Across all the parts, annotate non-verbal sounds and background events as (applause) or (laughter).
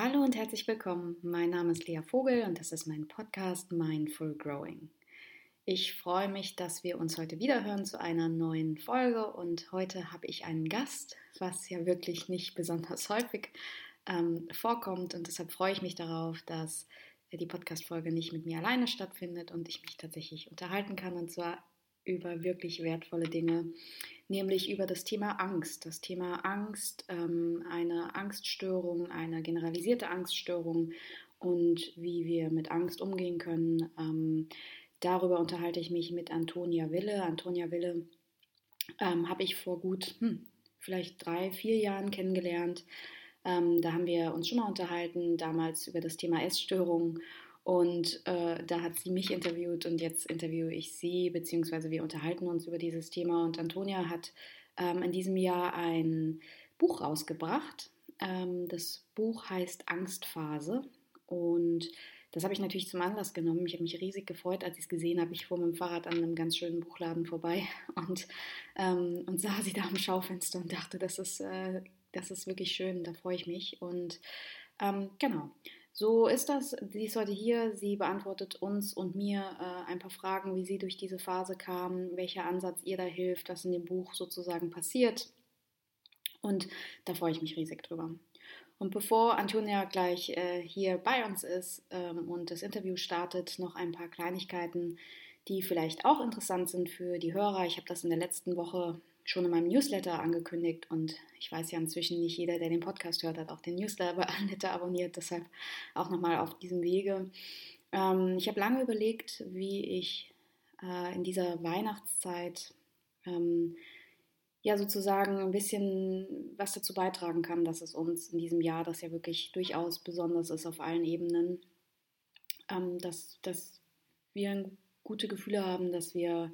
Hallo und herzlich willkommen. Mein Name ist Lea Vogel und das ist mein Podcast Mindful Growing. Ich freue mich, dass wir uns heute wieder hören zu einer neuen Folge und heute habe ich einen Gast, was ja wirklich nicht besonders (laughs) häufig ähm, vorkommt und deshalb freue ich mich darauf, dass die Podcast-Folge nicht mit mir alleine stattfindet und ich mich tatsächlich unterhalten kann und zwar über wirklich wertvolle Dinge, nämlich über das Thema Angst. Das Thema Angst, ähm, eine Angststörung, eine generalisierte Angststörung und wie wir mit Angst umgehen können. Ähm, darüber unterhalte ich mich mit Antonia Wille. Antonia Wille ähm, habe ich vor gut hm, vielleicht drei, vier Jahren kennengelernt. Ähm, da haben wir uns schon mal unterhalten, damals über das Thema Essstörung und äh, da hat sie mich interviewt und jetzt interviewe ich sie, beziehungsweise wir unterhalten uns über dieses Thema. Und Antonia hat ähm, in diesem Jahr ein Buch rausgebracht. Ähm, das Buch heißt Angstphase. Und das habe ich natürlich zum Anlass genommen. Ich habe mich riesig gefreut, als ich es gesehen habe. Ich fuhr mit dem Fahrrad an einem ganz schönen Buchladen vorbei (laughs) und, ähm, und sah sie da am Schaufenster und dachte, das ist, äh, das ist wirklich schön, da freue ich mich. Und ähm, genau. So ist das. Sie ist heute hier. Sie beantwortet uns und mir äh, ein paar Fragen, wie sie durch diese Phase kam, welcher Ansatz ihr da hilft, was in dem Buch sozusagen passiert. Und da freue ich mich riesig drüber. Und bevor Antonia gleich äh, hier bei uns ist ähm, und das Interview startet, noch ein paar Kleinigkeiten, die vielleicht auch interessant sind für die Hörer. Ich habe das in der letzten Woche schon in meinem Newsletter angekündigt und ich weiß ja inzwischen nicht jeder, der den Podcast hört, hat auch den Newsletter (laughs) abonniert, deshalb auch nochmal auf diesem Wege. Ähm, ich habe lange überlegt, wie ich äh, in dieser Weihnachtszeit ähm, ja sozusagen ein bisschen was dazu beitragen kann, dass es uns in diesem Jahr, das ja wirklich durchaus besonders ist auf allen Ebenen, ähm, dass, dass wir gute Gefühle haben, dass wir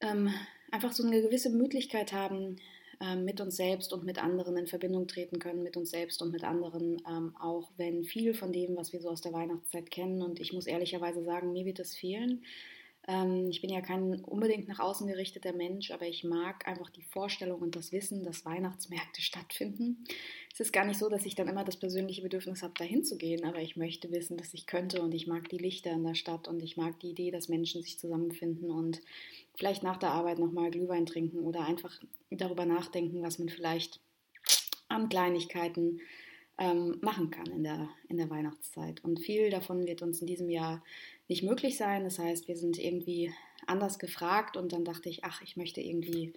ähm, einfach so eine gewisse Möglichkeit haben, ähm, mit uns selbst und mit anderen in Verbindung treten können, mit uns selbst und mit anderen, ähm, auch wenn viel von dem, was wir so aus der Weihnachtszeit kennen, und ich muss ehrlicherweise sagen, mir wird es fehlen. Ähm, ich bin ja kein unbedingt nach außen gerichteter Mensch, aber ich mag einfach die Vorstellung und das Wissen, dass Weihnachtsmärkte stattfinden. Es ist gar nicht so, dass ich dann immer das persönliche Bedürfnis habe, dahin zu gehen, aber ich möchte wissen, dass ich könnte und ich mag die Lichter in der Stadt und ich mag die Idee, dass Menschen sich zusammenfinden und vielleicht nach der Arbeit nochmal Glühwein trinken oder einfach darüber nachdenken, was man vielleicht an Kleinigkeiten ähm, machen kann in der, in der Weihnachtszeit. Und viel davon wird uns in diesem Jahr nicht möglich sein. Das heißt, wir sind irgendwie anders gefragt und dann dachte ich, ach, ich möchte irgendwie,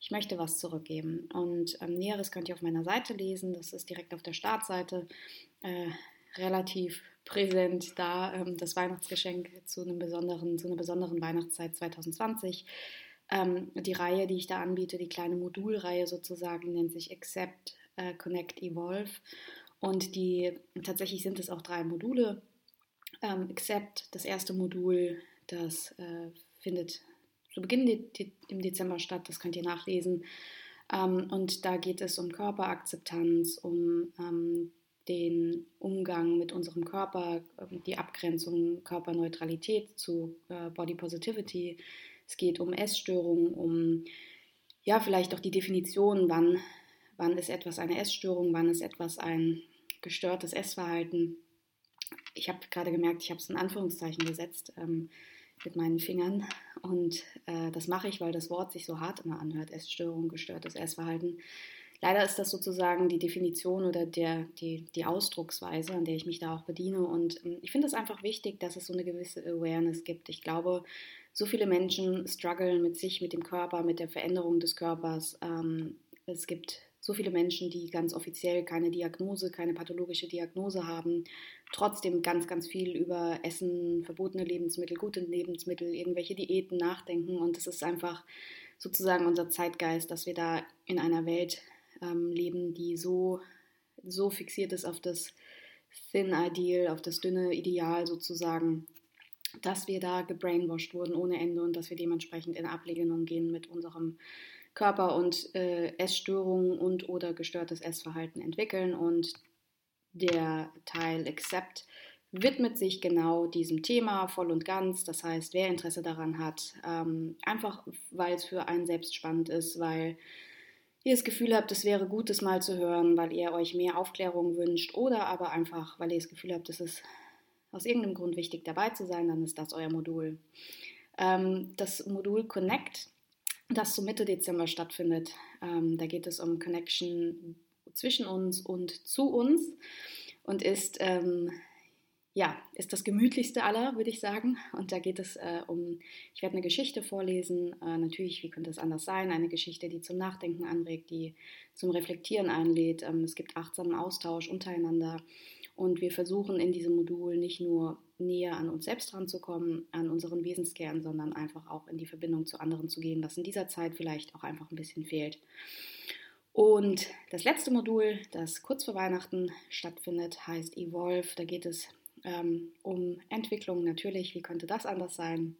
ich möchte was zurückgeben. Und ähm, Näheres könnt ihr auf meiner Seite lesen. Das ist direkt auf der Startseite äh, relativ präsent da, ähm, das Weihnachtsgeschenk zu, einem besonderen, zu einer besonderen Weihnachtszeit 2020. Ähm, die Reihe, die ich da anbiete, die kleine Modulreihe sozusagen, nennt sich Accept, äh, Connect, Evolve. Und die tatsächlich sind es auch drei Module ähm, Accept, das erste Modul, das äh, findet zu Beginn de de im Dezember statt, das könnt ihr nachlesen. Ähm, und da geht es um Körperakzeptanz, um ähm, den Umgang mit unserem Körper, ähm, die Abgrenzung Körperneutralität zu äh, Body Positivity. Es geht um Essstörungen, um ja vielleicht auch die Definition, wann, wann ist etwas eine Essstörung, wann ist etwas ein gestörtes Essverhalten ich habe gerade gemerkt, ich habe es in Anführungszeichen gesetzt ähm, mit meinen Fingern. Und äh, das mache ich, weil das Wort sich so hart immer anhört. Essstörung, gestörtes Essverhalten. Leider ist das sozusagen die Definition oder der, die, die Ausdrucksweise, an der ich mich da auch bediene. Und ähm, ich finde es einfach wichtig, dass es so eine gewisse Awareness gibt. Ich glaube, so viele Menschen strugglen mit sich, mit dem Körper, mit der Veränderung des Körpers. Ähm, es gibt so viele Menschen, die ganz offiziell keine Diagnose, keine pathologische Diagnose haben, trotzdem ganz, ganz viel über Essen, verbotene Lebensmittel, gute Lebensmittel, irgendwelche Diäten nachdenken. Und es ist einfach sozusagen unser Zeitgeist, dass wir da in einer Welt ähm, leben, die so, so fixiert ist auf das Thin Ideal, auf das dünne Ideal sozusagen, dass wir da gebrainwashed wurden ohne Ende und dass wir dementsprechend in Ablehnung gehen mit unserem Körper- und äh, Essstörungen und oder gestörtes Essverhalten entwickeln. Und der Teil Accept widmet sich genau diesem Thema voll und ganz. Das heißt, wer Interesse daran hat, ähm, einfach weil es für einen selbst spannend ist, weil ihr das Gefühl habt, es wäre gut, das mal zu hören, weil ihr euch mehr Aufklärung wünscht oder aber einfach, weil ihr das Gefühl habt, es ist aus irgendeinem Grund wichtig dabei zu sein, dann ist das euer Modul. Ähm, das Modul Connect, das so Mitte Dezember stattfindet, ähm, da geht es um Connection zwischen uns und zu uns und ist ähm, ja, ist das gemütlichste aller, würde ich sagen. Und da geht es äh, um, ich werde eine Geschichte vorlesen. Äh, natürlich, wie könnte es anders sein? Eine Geschichte, die zum Nachdenken anregt, die zum Reflektieren einlädt. Ähm, es gibt achtsamen Austausch untereinander. Und wir versuchen in diesem Modul nicht nur näher an uns selbst ranzukommen, an unseren Wesenskern, sondern einfach auch in die Verbindung zu anderen zu gehen, was in dieser Zeit vielleicht auch einfach ein bisschen fehlt. Und das letzte Modul, das kurz vor Weihnachten stattfindet, heißt Evolve. Da geht es ähm, um Entwicklung natürlich, wie könnte das anders sein?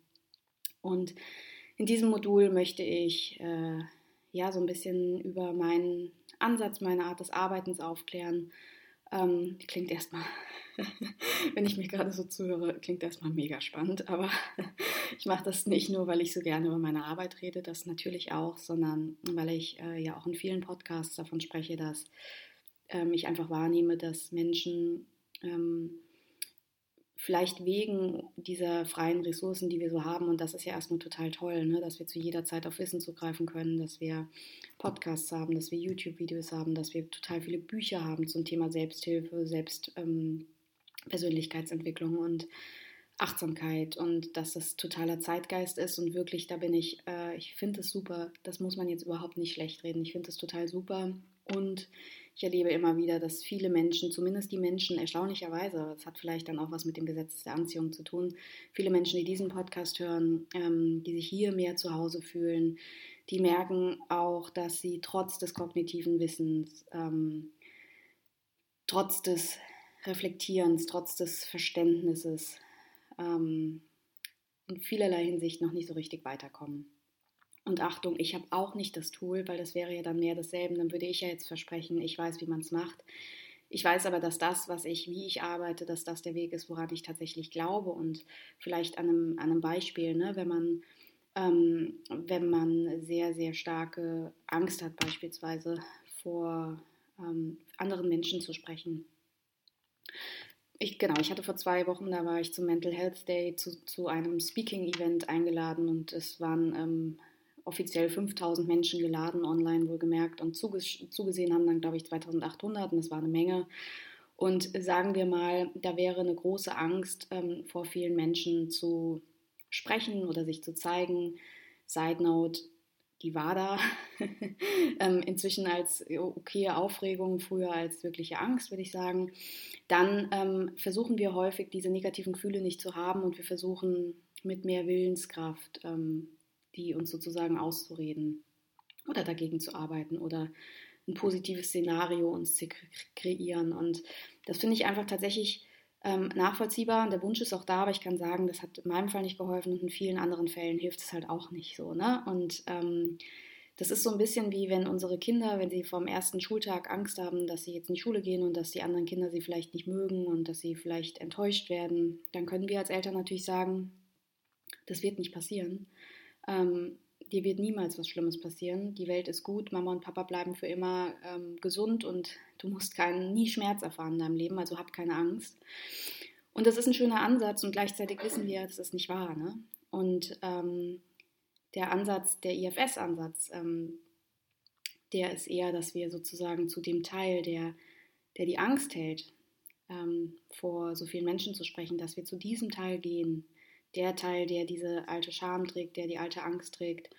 Und in diesem Modul möchte ich äh, ja so ein bisschen über meinen Ansatz, meine Art des Arbeitens aufklären. Ähm, klingt erstmal, (laughs) wenn ich mich gerade so zuhöre, klingt erstmal mega spannend, aber (laughs) ich mache das nicht nur, weil ich so gerne über meine Arbeit rede, das natürlich auch, sondern weil ich äh, ja auch in vielen Podcasts davon spreche, dass ähm, ich einfach wahrnehme, dass Menschen ähm, vielleicht wegen dieser freien Ressourcen, die wir so haben, und das ist ja erstmal total toll, ne, dass wir zu jeder Zeit auf Wissen zugreifen können, dass wir Podcasts haben, dass wir YouTube-Videos haben, dass wir total viele Bücher haben zum Thema Selbsthilfe, Selbstpersönlichkeitsentwicklung ähm, und Achtsamkeit. Und dass das totaler Zeitgeist ist und wirklich, da bin ich, äh, ich finde es super, das muss man jetzt überhaupt nicht schlecht reden, ich finde es total super. Und ich erlebe immer wieder, dass viele Menschen, zumindest die Menschen erstaunlicherweise, das hat vielleicht dann auch was mit dem Gesetz der Anziehung zu tun, viele Menschen, die diesen Podcast hören, ähm, die sich hier mehr zu Hause fühlen, die merken auch, dass sie trotz des kognitiven Wissens, ähm, trotz des Reflektierens, trotz des Verständnisses ähm, in vielerlei Hinsicht noch nicht so richtig weiterkommen. Und Achtung, ich habe auch nicht das Tool, weil das wäre ja dann mehr dasselbe. Dann würde ich ja jetzt versprechen, ich weiß, wie man es macht. Ich weiß aber, dass das, was ich, wie ich arbeite, dass das der Weg ist, woran ich tatsächlich glaube. Und vielleicht an einem, an einem Beispiel, ne, wenn man ähm, wenn man sehr, sehr starke Angst hat, beispielsweise vor ähm, anderen Menschen zu sprechen. Ich, genau, ich hatte vor zwei Wochen, da war ich zum Mental Health Day zu, zu einem Speaking-Event eingeladen und es waren ähm, offiziell 5000 Menschen geladen, online wohlgemerkt, und zugesehen haben dann, glaube ich, 2800 und das war eine Menge. Und sagen wir mal, da wäre eine große Angst ähm, vor vielen Menschen zu sprechen oder sich zu zeigen. Side Note, die war da (laughs) ähm, inzwischen als okaye Aufregung, früher als wirkliche Angst, würde ich sagen. Dann ähm, versuchen wir häufig, diese negativen Gefühle nicht zu haben und wir versuchen mit mehr Willenskraft ähm, die uns sozusagen auszureden oder dagegen zu arbeiten oder ein positives Szenario uns zu kreieren. Und das finde ich einfach tatsächlich ähm, nachvollziehbar. Und der Wunsch ist auch da, aber ich kann sagen, das hat in meinem Fall nicht geholfen und in vielen anderen Fällen hilft es halt auch nicht so. Ne? Und ähm, das ist so ein bisschen wie wenn unsere Kinder, wenn sie vom ersten Schultag Angst haben, dass sie jetzt in die Schule gehen und dass die anderen Kinder sie vielleicht nicht mögen und dass sie vielleicht enttäuscht werden, dann können wir als Eltern natürlich sagen, das wird nicht passieren. Ähm, dir wird niemals was Schlimmes passieren. Die Welt ist gut, Mama und Papa bleiben für immer ähm, gesund und du musst keinen, nie Schmerz erfahren in deinem Leben, also hab keine Angst. Und das ist ein schöner Ansatz und gleichzeitig wissen wir, das ist nicht wahr. Ne? Und ähm, der Ansatz, der IFS-Ansatz, ähm, der ist eher, dass wir sozusagen zu dem Teil, der, der die Angst hält, ähm, vor so vielen Menschen zu sprechen, dass wir zu diesem Teil gehen der Teil, der diese alte Scham trägt, der die alte Angst trägt.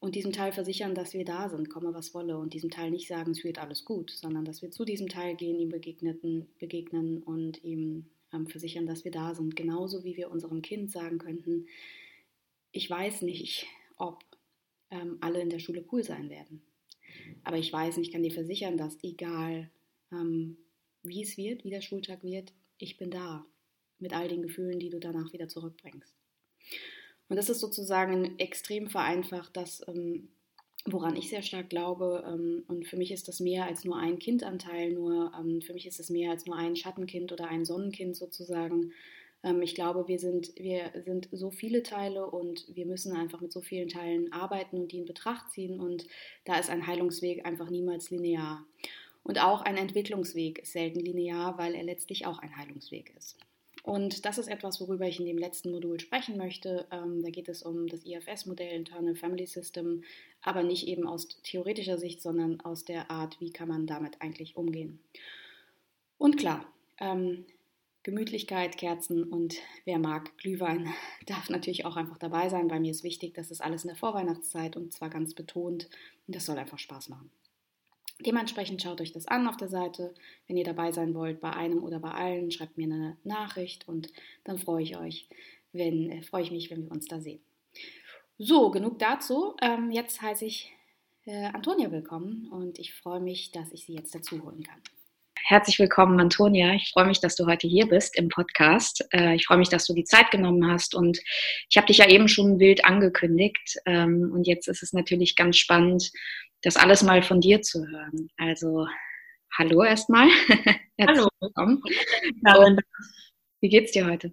Und diesem Teil versichern, dass wir da sind, komme was wolle. Und diesem Teil nicht sagen, es wird alles gut, sondern dass wir zu diesem Teil gehen, ihm begegnen und ihm ähm, versichern, dass wir da sind. Genauso wie wir unserem Kind sagen könnten, ich weiß nicht, ob ähm, alle in der Schule cool sein werden. Aber ich weiß und ich kann dir versichern, dass egal ähm, wie es wird, wie der Schultag wird, ich bin da mit all den Gefühlen, die du danach wieder zurückbringst. Und das ist sozusagen extrem vereinfacht, das, ähm, woran ich sehr stark glaube. Ähm, und für mich ist das mehr als nur ein Kindanteil, nur ähm, für mich ist es mehr als nur ein Schattenkind oder ein Sonnenkind sozusagen. Ich glaube, wir sind, wir sind so viele Teile und wir müssen einfach mit so vielen Teilen arbeiten und die in Betracht ziehen. Und da ist ein Heilungsweg einfach niemals linear. Und auch ein Entwicklungsweg ist selten linear, weil er letztlich auch ein Heilungsweg ist. Und das ist etwas, worüber ich in dem letzten Modul sprechen möchte. Ähm, da geht es um das IFS-Modell, Internal Family System, aber nicht eben aus theoretischer Sicht, sondern aus der Art, wie kann man damit eigentlich umgehen. Und klar, ähm, Gemütlichkeit, Kerzen und wer mag Glühwein, (laughs) darf natürlich auch einfach dabei sein. Bei mir ist wichtig, dass das alles in der Vorweihnachtszeit und zwar ganz betont. Und das soll einfach Spaß machen. Dementsprechend schaut euch das an auf der Seite. Wenn ihr dabei sein wollt, bei einem oder bei allen, schreibt mir eine Nachricht und dann freue ich euch, wenn, äh, freue ich mich, wenn wir uns da sehen. So, genug dazu. Ähm, jetzt heiße ich äh, Antonia willkommen und ich freue mich, dass ich sie jetzt dazu holen kann. Herzlich willkommen, Antonia. Ich freue mich, dass du heute hier bist im Podcast. Äh, ich freue mich, dass du die Zeit genommen hast und ich habe dich ja eben schon wild angekündigt ähm, und jetzt ist es natürlich ganz spannend, das alles mal von dir zu hören. Also hallo erstmal. (laughs) hallo. Willkommen. wie geht's dir heute?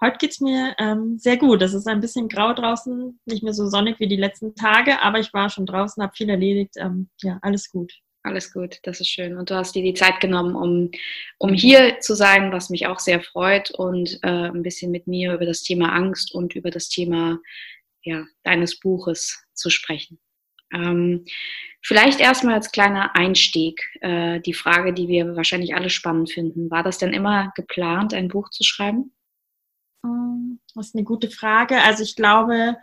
Heute geht's mir ähm, sehr gut. Es ist ein bisschen grau draußen, nicht mehr so sonnig wie die letzten Tage, aber ich war schon draußen, habe viel erledigt. Ähm, ja, alles gut. Alles gut, das ist schön. Und du hast dir die Zeit genommen, um, um hier zu sein, was mich auch sehr freut und äh, ein bisschen mit mir über das Thema Angst und über das Thema ja, deines Buches zu sprechen. Ähm, vielleicht erstmal als kleiner Einstieg äh, die Frage, die wir wahrscheinlich alle spannend finden. War das denn immer geplant, ein Buch zu schreiben? Ähm, das ist eine gute Frage. Also ich glaube,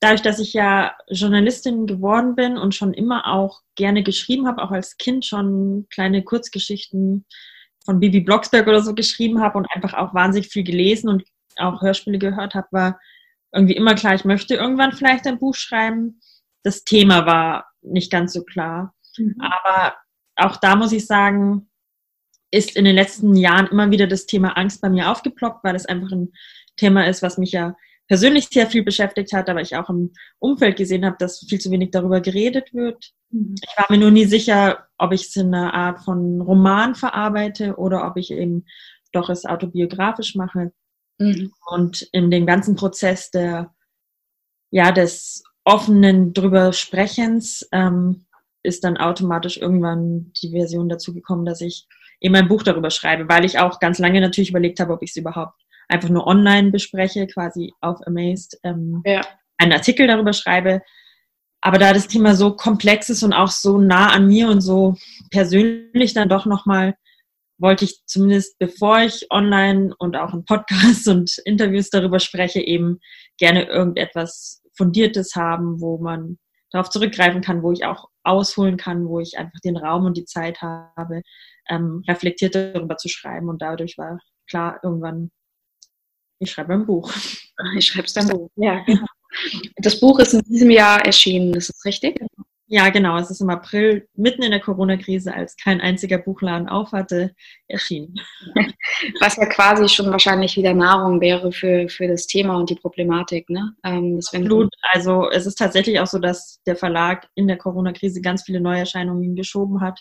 dadurch, dass ich ja Journalistin geworden bin und schon immer auch gerne geschrieben habe, auch als Kind schon kleine Kurzgeschichten von Bibi Blocksberg oder so geschrieben habe und einfach auch wahnsinnig viel gelesen und auch Hörspiele gehört habe, war irgendwie immer klar, ich möchte irgendwann vielleicht ein Buch schreiben das Thema war nicht ganz so klar. Mhm. Aber auch da muss ich sagen, ist in den letzten Jahren immer wieder das Thema Angst bei mir aufgeploppt, weil es einfach ein Thema ist, was mich ja persönlich sehr viel beschäftigt hat, aber ich auch im Umfeld gesehen habe, dass viel zu wenig darüber geredet wird. Mhm. Ich war mir nur nie sicher, ob ich es in einer Art von Roman verarbeite oder ob ich eben doch es autobiografisch mache. Mhm. Und in dem ganzen Prozess der, ja, des offenen drüber Sprechens ähm, ist dann automatisch irgendwann die Version dazu gekommen, dass ich eben ein Buch darüber schreibe, weil ich auch ganz lange natürlich überlegt habe, ob ich es überhaupt einfach nur online bespreche, quasi auf Amazed, ähm, ja. einen Artikel darüber schreibe. Aber da das Thema so komplex ist und auch so nah an mir und so persönlich dann doch nochmal, wollte ich zumindest bevor ich online und auch in Podcasts (laughs) und Interviews darüber spreche, eben gerne irgendetwas Fundiertes haben, wo man darauf zurückgreifen kann, wo ich auch ausholen kann, wo ich einfach den Raum und die Zeit habe, ähm, reflektiert darüber zu schreiben. Und dadurch war klar, irgendwann, ich schreibe ein Buch. Ich schreibe es dann Buch. Ja, genau. Das Buch ist in diesem Jahr erschienen, das ist richtig? Ja, genau. Es ist im April, mitten in der Corona-Krise, als kein einziger Buchladen auf hatte, erschienen. (laughs) Was ja quasi schon wahrscheinlich wieder Nahrung wäre für, für das Thema und die Problematik. Ne? Ähm, Absolut. Also es ist tatsächlich auch so, dass der Verlag in der Corona-Krise ganz viele Neuerscheinungen geschoben hat.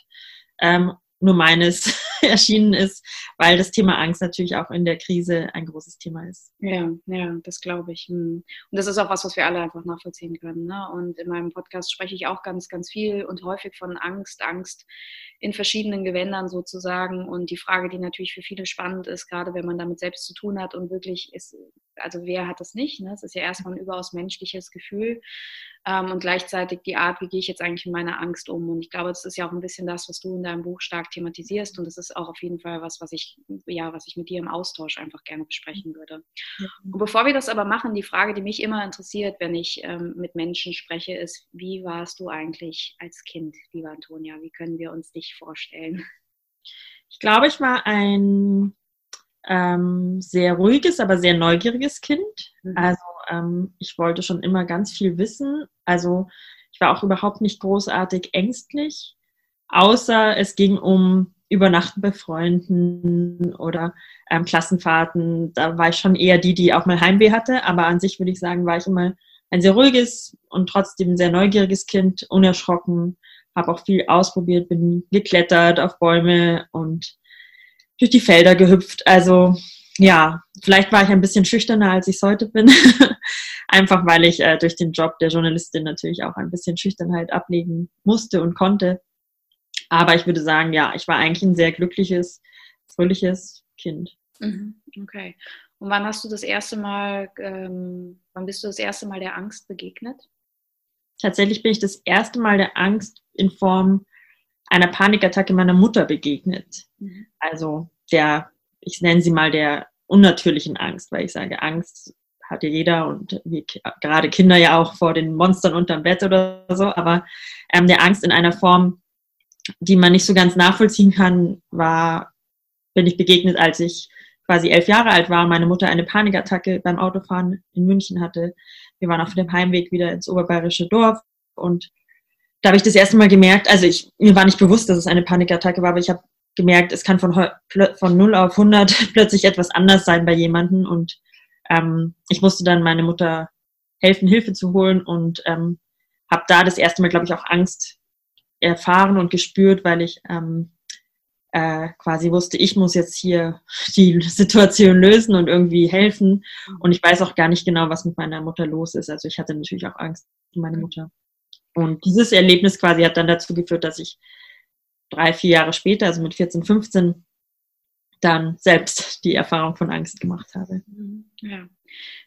Ähm, nur meines (laughs) erschienen ist, weil das Thema Angst natürlich auch in der Krise ein großes Thema ist. Ja, ja, das glaube ich. Hm. Und das ist auch was, was wir alle einfach nachvollziehen können. Ne? Und in meinem Podcast spreche ich auch ganz, ganz viel und häufig von Angst, Angst in verschiedenen Gewändern sozusagen. Und die Frage, die natürlich für viele spannend ist, gerade wenn man damit selbst zu tun hat und wirklich ist, also wer hat das nicht? Ne? Es ist ja erstmal ein überaus menschliches Gefühl ähm, und gleichzeitig die Art, wie gehe ich jetzt eigentlich mit meiner Angst um. Und ich glaube, das ist ja auch ein bisschen das, was du in deinem Buch stark thematisierst und das ist auch auf jeden Fall was, was ich, ja, was ich mit dir im Austausch einfach gerne besprechen würde. Ja. Und bevor wir das aber machen, die Frage, die mich immer interessiert, wenn ich ähm, mit Menschen spreche, ist, wie warst du eigentlich als Kind, liebe Antonia? Wie können wir uns dich vorstellen? Ich glaube, ich war ein ähm, sehr ruhiges, aber sehr neugieriges Kind. Mhm. Also ähm, ich wollte schon immer ganz viel wissen. Also ich war auch überhaupt nicht großartig ängstlich, außer es ging um Übernachten bei Freunden oder ähm, Klassenfahrten. Da war ich schon eher die, die auch mal Heimweh hatte. Aber an sich würde ich sagen, war ich immer ein sehr ruhiges und trotzdem sehr neugieriges Kind, unerschrocken, habe auch viel ausprobiert, bin geklettert auf Bäume und durch die Felder gehüpft. Also ja, vielleicht war ich ein bisschen schüchterner, als ich es heute bin. (laughs) Einfach weil ich äh, durch den Job der Journalistin natürlich auch ein bisschen Schüchternheit ablegen musste und konnte. Aber ich würde sagen, ja, ich war eigentlich ein sehr glückliches, fröhliches Kind. Mhm, okay. Und wann hast du das erste Mal, ähm, wann bist du das erste Mal der Angst begegnet? Tatsächlich bin ich das erste Mal der Angst in Form einer Panikattacke meiner Mutter begegnet. Mhm. Also der, ich nenne sie mal der unnatürlichen Angst, weil ich sage, Angst hat ja jeder und wie, gerade Kinder ja auch vor den Monstern unterm Bett oder so, aber ähm, der Angst in einer Form, die man nicht so ganz nachvollziehen kann, war, bin ich begegnet, als ich quasi elf Jahre alt war, meine Mutter eine Panikattacke beim Autofahren in München hatte. Wir waren auf dem Heimweg wieder ins oberbayerische Dorf und da habe ich das erste Mal gemerkt, also ich, mir war nicht bewusst, dass es eine Panikattacke war, aber ich habe gemerkt, es kann von, von 0 auf 100 (laughs) plötzlich etwas anders sein bei jemandem und ähm, ich musste dann meine Mutter helfen, Hilfe zu holen und ähm, habe da das erste Mal, glaube ich, auch Angst erfahren und gespürt, weil ich ähm, äh, quasi wusste, ich muss jetzt hier (laughs) die Situation lösen und irgendwie helfen. Und ich weiß auch gar nicht genau, was mit meiner Mutter los ist. Also ich hatte natürlich auch Angst um meine Mutter. Und dieses Erlebnis quasi hat dann dazu geführt, dass ich drei, vier Jahre später, also mit 14, 15, dann selbst die Erfahrung von Angst gemacht habe. Mhm. Ja.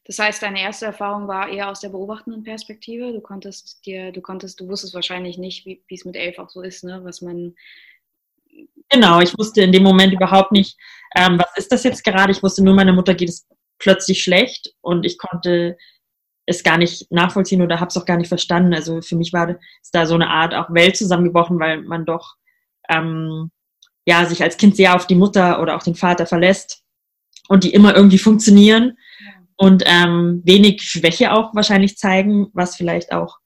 Das heißt, deine erste Erfahrung war eher aus der beobachtenden Perspektive. Du konntest dir, du konntest, du wusstest wahrscheinlich nicht, wie es mit elf auch so ist, ne? was man. Genau, ich wusste in dem Moment überhaupt nicht, ähm, was ist das jetzt gerade. Ich wusste nur, meiner Mutter geht es plötzlich schlecht und ich konnte es gar nicht nachvollziehen oder habe es auch gar nicht verstanden. Also für mich war es da so eine Art auch Welt zusammengebrochen, weil man doch ähm, ja sich als Kind sehr auf die Mutter oder auch den Vater verlässt und die immer irgendwie funktionieren und ähm, wenig Schwäche auch wahrscheinlich zeigen, was vielleicht auch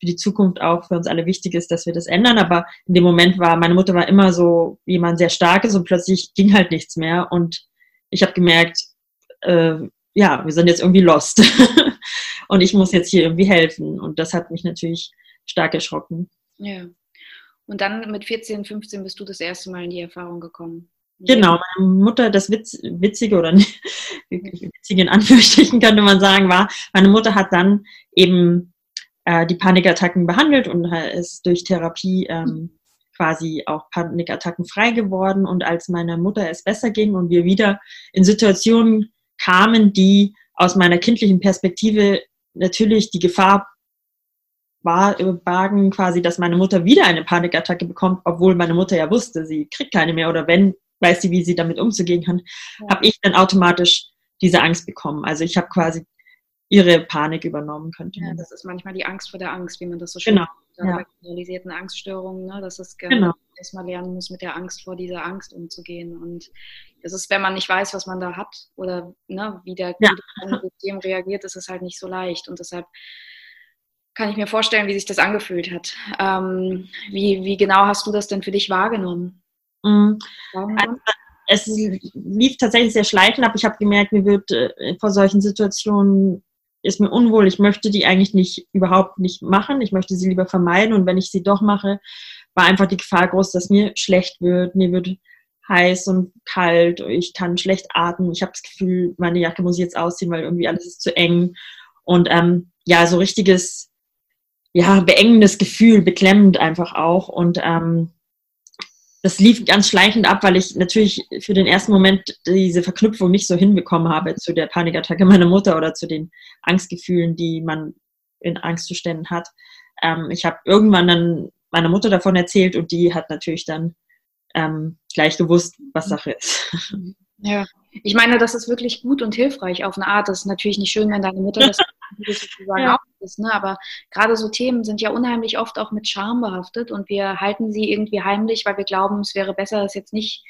für die Zukunft auch für uns alle wichtig ist, dass wir das ändern. Aber in dem Moment war meine Mutter war immer so jemand sehr starkes und plötzlich ging halt nichts mehr und ich habe gemerkt, äh, ja, wir sind jetzt irgendwie lost (laughs) und ich muss jetzt hier irgendwie helfen und das hat mich natürlich stark erschrocken. Ja. Und dann mit 14, 15 bist du das erste Mal in die Erfahrung gekommen. Genau, meine Mutter, das Witz, Witzige oder nicht, (laughs) Witzige in Anführungsstrichen könnte man sagen, war, meine Mutter hat dann eben äh, die Panikattacken behandelt und ist durch Therapie ähm, quasi auch Panikattacken frei geworden. Und als meiner Mutter es besser ging und wir wieder in Situationen kamen, die aus meiner kindlichen Perspektive natürlich die Gefahr wagen quasi, dass meine Mutter wieder eine Panikattacke bekommt, obwohl meine Mutter ja wusste, sie kriegt keine mehr oder wenn, weiß sie, wie sie damit umzugehen kann, ja. habe ich dann automatisch diese Angst bekommen. Also ich habe quasi ihre Panik übernommen, könnte man. Ja, das ist manchmal die Angst vor der Angst, wie man das so schön genau. Ja. bei generalisierten Angststörungen, ne, dass es genau. erstmal lernen muss, mit der Angst vor dieser Angst umzugehen. Und das ist, wenn man nicht weiß, was man da hat oder ne, wie der ja. System reagiert, ist es halt nicht so leicht. Und deshalb kann ich mir vorstellen, wie sich das angefühlt hat. Ähm, wie, wie genau hast du das denn für dich wahrgenommen? Mhm. Also, es lief tatsächlich sehr schleichend ab. Ich habe gemerkt, mir wird äh, vor solchen Situationen ist mir unwohl. Ich möchte die eigentlich nicht überhaupt nicht machen. Ich möchte sie lieber vermeiden. Und wenn ich sie doch mache, war einfach die Gefahr groß, dass mir schlecht wird. Mir wird heiß und kalt. Ich kann schlecht atmen. Ich habe das Gefühl, meine Jacke muss ich jetzt ausziehen, weil irgendwie alles ist zu eng. Und ähm, ja, so richtiges ja, beengendes Gefühl, beklemmend einfach auch. Und ähm, das lief ganz schleichend ab, weil ich natürlich für den ersten Moment diese Verknüpfung nicht so hinbekommen habe zu der Panikattacke meiner Mutter oder zu den Angstgefühlen, die man in Angstzuständen hat. Ähm, ich habe irgendwann dann meiner Mutter davon erzählt und die hat natürlich dann ähm, gleich gewusst, was Sache ist. Ja, ich meine, das ist wirklich gut und hilfreich auf eine Art. Das ist natürlich nicht schön, wenn deine Mutter (laughs) das sozusagen ja. auch ist, ne? aber gerade so Themen sind ja unheimlich oft auch mit Scham behaftet und wir halten sie irgendwie heimlich, weil wir glauben, es wäre besser, das jetzt nicht,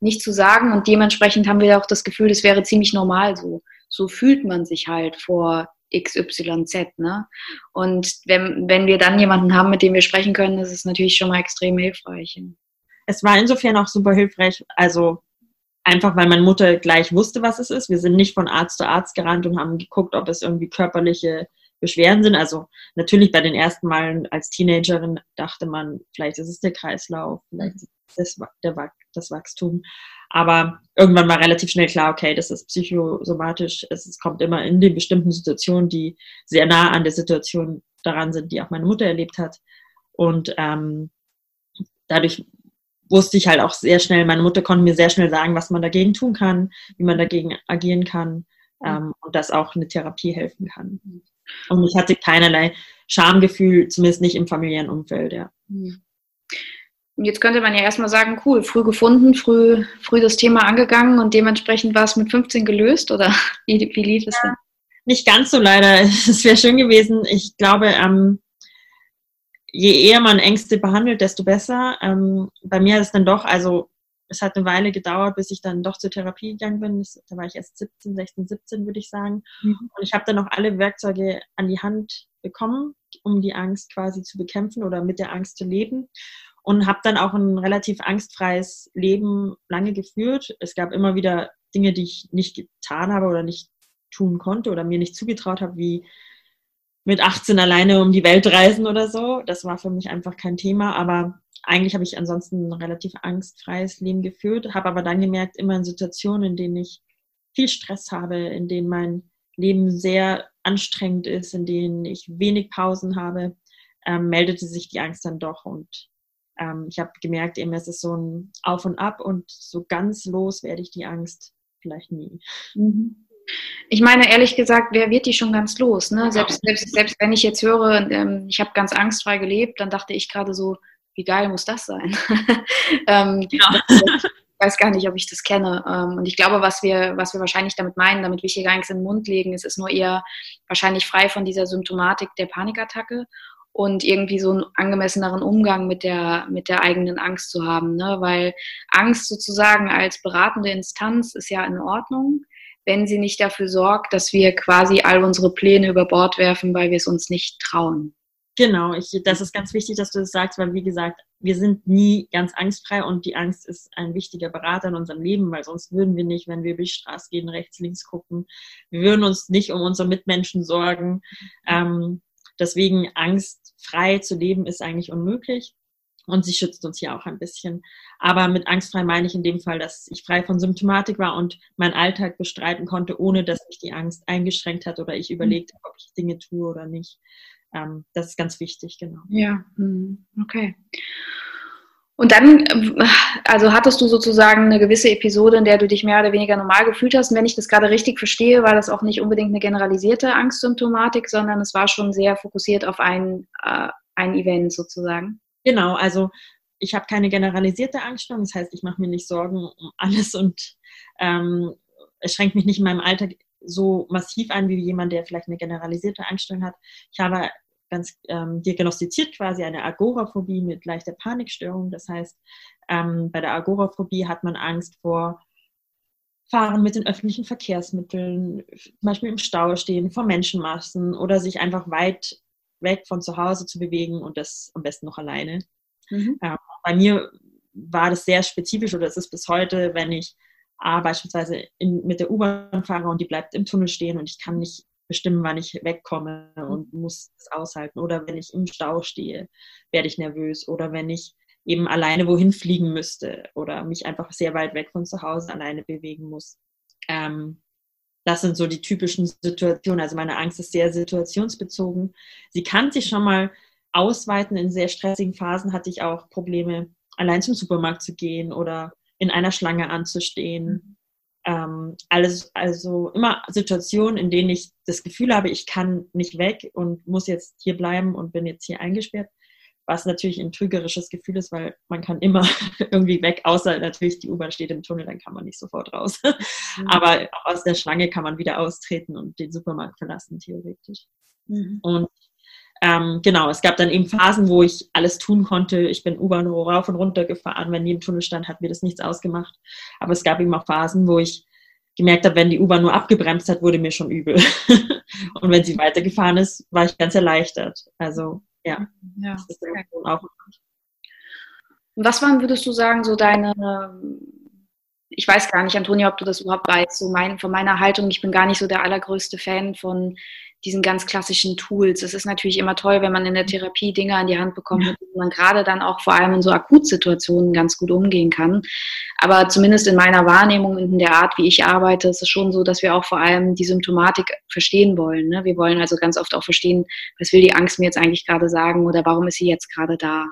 nicht zu sagen und dementsprechend haben wir auch das Gefühl, es wäre ziemlich normal so. So fühlt man sich halt vor XYZ. Ne? Und wenn, wenn wir dann jemanden haben, mit dem wir sprechen können, ist es natürlich schon mal extrem hilfreich. Es war insofern auch super hilfreich, also Einfach weil meine Mutter gleich wusste, was es ist. Wir sind nicht von Arzt zu Arzt gerannt und haben geguckt, ob es irgendwie körperliche Beschwerden sind. Also natürlich bei den ersten Malen als Teenagerin dachte man, vielleicht ist es der Kreislauf, vielleicht ist es der, das Wachstum. Aber irgendwann war relativ schnell klar, okay, das ist psychosomatisch. Es kommt immer in den bestimmten Situationen, die sehr nah an der Situation daran sind, die auch meine Mutter erlebt hat. Und ähm, dadurch wusste ich halt auch sehr schnell, meine Mutter konnte mir sehr schnell sagen, was man dagegen tun kann, wie man dagegen agieren kann ähm, und dass auch eine Therapie helfen kann. Und ich hatte keinerlei Schamgefühl, zumindest nicht im familiären Umfeld, ja. Mhm. Jetzt könnte man ja erstmal sagen, cool, früh gefunden, früh, früh das Thema angegangen und dementsprechend war es mit 15 gelöst oder (laughs) wie, wie lief es denn? Nicht ganz so leider. (laughs) Es wäre schön gewesen. Ich glaube, ähm, je eher man Ängste behandelt, desto besser. Ähm, bei mir ist es dann doch, also es hat eine Weile gedauert, bis ich dann doch zur Therapie gegangen bin. Das, da war ich erst 17, 16, 17, würde ich sagen. Mhm. Und ich habe dann noch alle Werkzeuge an die Hand bekommen, um die Angst quasi zu bekämpfen oder mit der Angst zu leben. Und habe dann auch ein relativ angstfreies Leben lange geführt. Es gab immer wieder Dinge, die ich nicht getan habe oder nicht tun konnte oder mir nicht zugetraut habe, wie mit 18 alleine um die Welt reisen oder so. Das war für mich einfach kein Thema, aber eigentlich habe ich ansonsten ein relativ angstfreies Leben geführt, habe aber dann gemerkt, immer in Situationen, in denen ich viel Stress habe, in denen mein Leben sehr anstrengend ist, in denen ich wenig Pausen habe, ähm, meldete sich die Angst dann doch und ähm, ich habe gemerkt, eben es ist so ein Auf und Ab und so ganz los werde ich die Angst vielleicht nie. Mhm. Ich meine, ehrlich gesagt, wer wird die schon ganz los? Ne? Selbst, selbst, selbst wenn ich jetzt höre, ähm, ich habe ganz angstfrei gelebt, dann dachte ich gerade so, wie geil muss das sein? (laughs) ähm, ja. Ich weiß gar nicht, ob ich das kenne. Ähm, und ich glaube, was wir, was wir wahrscheinlich damit meinen, damit wir hier gar nichts in den Mund legen, es ist nur eher wahrscheinlich frei von dieser Symptomatik der Panikattacke und irgendwie so einen angemesseneren Umgang mit der, mit der eigenen Angst zu haben. Ne? Weil Angst sozusagen als beratende Instanz ist ja in Ordnung wenn sie nicht dafür sorgt, dass wir quasi all unsere Pläne über Bord werfen, weil wir es uns nicht trauen. Genau, ich, das ist ganz wichtig, dass du das sagst, weil wie gesagt, wir sind nie ganz angstfrei und die Angst ist ein wichtiger Berater in unserem Leben, weil sonst würden wir nicht, wenn wir über die Straße gehen, rechts, links gucken. Wir würden uns nicht um unsere Mitmenschen sorgen. Ähm, deswegen angstfrei zu leben ist eigentlich unmöglich. Und sie schützt uns ja auch ein bisschen. Aber mit angstfrei meine ich in dem Fall, dass ich frei von Symptomatik war und meinen Alltag bestreiten konnte, ohne dass mich die Angst eingeschränkt hat oder ich überlegt habe, ob ich Dinge tue oder nicht. Ähm, das ist ganz wichtig, genau. Ja, hm, okay. Und dann, äh, also hattest du sozusagen eine gewisse Episode, in der du dich mehr oder weniger normal gefühlt hast. Und wenn ich das gerade richtig verstehe, war das auch nicht unbedingt eine generalisierte Angstsymptomatik, sondern es war schon sehr fokussiert auf ein, äh, ein Event sozusagen. Genau, also ich habe keine generalisierte Angststörung, das heißt, ich mache mir nicht Sorgen um alles und ähm, es schränkt mich nicht in meinem Alltag so massiv an wie jemand, der vielleicht eine generalisierte Angststörung hat. Ich habe ganz ähm, diagnostiziert quasi eine Agoraphobie mit leichter Panikstörung. Das heißt, ähm, bei der Agoraphobie hat man Angst vor Fahren mit den öffentlichen Verkehrsmitteln, zum Beispiel im Stau stehen, vor Menschenmassen oder sich einfach weit weg von zu Hause zu bewegen und das am besten noch alleine. Mhm. Ähm, bei mir war das sehr spezifisch oder es ist bis heute, wenn ich äh, beispielsweise in, mit der U-Bahn fahre und die bleibt im Tunnel stehen und ich kann nicht bestimmen, wann ich wegkomme und muss es aushalten. Oder wenn ich im Stau stehe, werde ich nervös. Oder wenn ich eben alleine wohin fliegen müsste oder mich einfach sehr weit weg von zu Hause alleine bewegen muss. Ähm, das sind so die typischen Situationen. Also meine Angst ist sehr situationsbezogen. Sie kann sich schon mal ausweiten. In sehr stressigen Phasen hatte ich auch Probleme, allein zum Supermarkt zu gehen oder in einer Schlange anzustehen. Ähm, alles, also immer Situationen, in denen ich das Gefühl habe, ich kann nicht weg und muss jetzt hier bleiben und bin jetzt hier eingesperrt was natürlich ein trügerisches Gefühl ist, weil man kann immer (laughs) irgendwie weg, außer natürlich die U-Bahn steht im Tunnel, dann kann man nicht sofort raus. Mhm. Aber aus der Schlange kann man wieder austreten und den Supermarkt verlassen, theoretisch. Mhm. Und ähm, genau, es gab dann eben Phasen, wo ich alles tun konnte. Ich bin U-Bahn rauf und runter gefahren. Wenn die im Tunnel stand, hat mir das nichts ausgemacht. Aber es gab eben auch Phasen, wo ich gemerkt habe, wenn die U-Bahn nur abgebremst hat, wurde mir schon übel. (laughs) und wenn sie weitergefahren ist, war ich ganz erleichtert. Also ja, ja. Das ist okay. auch. Was waren, würdest du sagen, so deine, ich weiß gar nicht, Antonia, ob du das überhaupt weißt, so mein, von meiner Haltung, ich bin gar nicht so der allergrößte Fan von diesen ganz klassischen Tools. Es ist natürlich immer toll, wenn man in der Therapie Dinge an die Hand bekommt, mit denen man gerade dann auch vor allem in so Akutsituationen ganz gut umgehen kann. Aber zumindest in meiner Wahrnehmung und in der Art, wie ich arbeite, ist es schon so, dass wir auch vor allem die Symptomatik verstehen wollen. Ne? Wir wollen also ganz oft auch verstehen, was will die Angst mir jetzt eigentlich gerade sagen oder warum ist sie jetzt gerade da.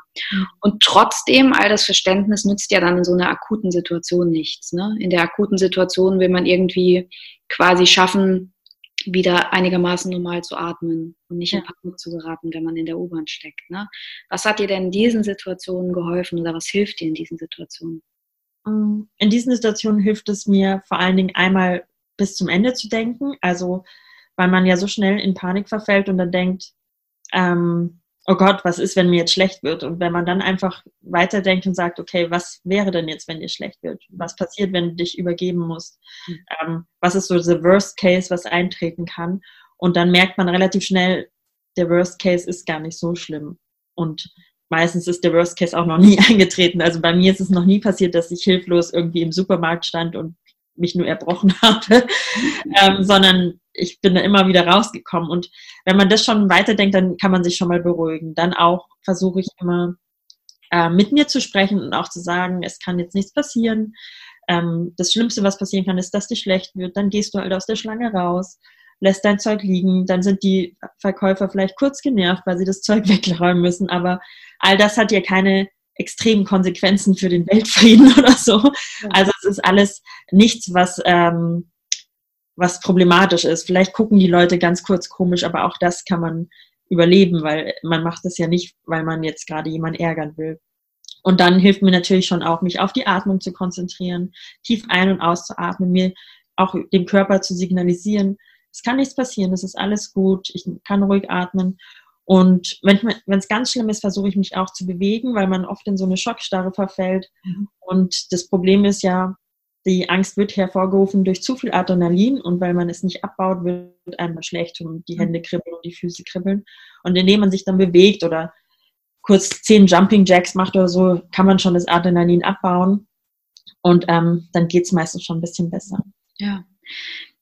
Und trotzdem, all das Verständnis nützt ja dann in so einer akuten Situation nichts. Ne? In der akuten Situation will man irgendwie quasi schaffen, wieder einigermaßen normal zu atmen und nicht ja. in Panik zu geraten, wenn man in der U-Bahn steckt. Ne? Was hat dir denn in diesen Situationen geholfen oder was hilft dir in diesen Situationen? Mm, in diesen Situationen hilft es mir vor allen Dingen einmal bis zum Ende zu denken, also weil man ja so schnell in Panik verfällt und dann denkt, ähm, oh Gott, was ist, wenn mir jetzt schlecht wird? Und wenn man dann einfach weiterdenkt und sagt, okay, was wäre denn jetzt, wenn dir schlecht wird? Was passiert, wenn du dich übergeben musst? Mhm. Ähm, was ist so der Worst Case, was eintreten kann? Und dann merkt man relativ schnell, der Worst Case ist gar nicht so schlimm. Und meistens ist der Worst Case auch noch (laughs) nie eingetreten. Also bei mir ist es noch nie passiert, dass ich hilflos irgendwie im Supermarkt stand und mich nur erbrochen (laughs) habe, ähm, sondern ich bin da immer wieder rausgekommen. Und wenn man das schon weiterdenkt, dann kann man sich schon mal beruhigen. Dann auch versuche ich immer äh, mit mir zu sprechen und auch zu sagen, es kann jetzt nichts passieren. Ähm, das Schlimmste, was passieren kann, ist, dass dir schlecht wird. Dann gehst du halt aus der Schlange raus, lässt dein Zeug liegen. Dann sind die Verkäufer vielleicht kurz genervt, weil sie das Zeug (laughs) wegräumen müssen. Aber all das hat ja keine extremen Konsequenzen für den Weltfrieden (laughs) oder so. Also es ist alles nichts, was, ähm, was problematisch ist. Vielleicht gucken die Leute ganz kurz komisch, aber auch das kann man überleben, weil man macht es ja nicht, weil man jetzt gerade jemanden ärgern will. Und dann hilft mir natürlich schon auch, mich auf die Atmung zu konzentrieren, tief ein- und auszuatmen, mir auch dem Körper zu signalisieren, es kann nichts passieren, es ist alles gut, ich kann ruhig atmen und wenn es ganz schlimm ist, versuche ich mich auch zu bewegen, weil man oft in so eine Schockstarre verfällt. Mhm. Und das Problem ist ja, die Angst wird hervorgerufen durch zu viel Adrenalin und weil man es nicht abbaut, wird einem schlecht und die mhm. Hände kribbeln und die Füße kribbeln. Und indem man sich dann bewegt oder kurz zehn Jumping Jacks macht oder so, kann man schon das Adrenalin abbauen und ähm, dann geht es meistens schon ein bisschen besser. Ja.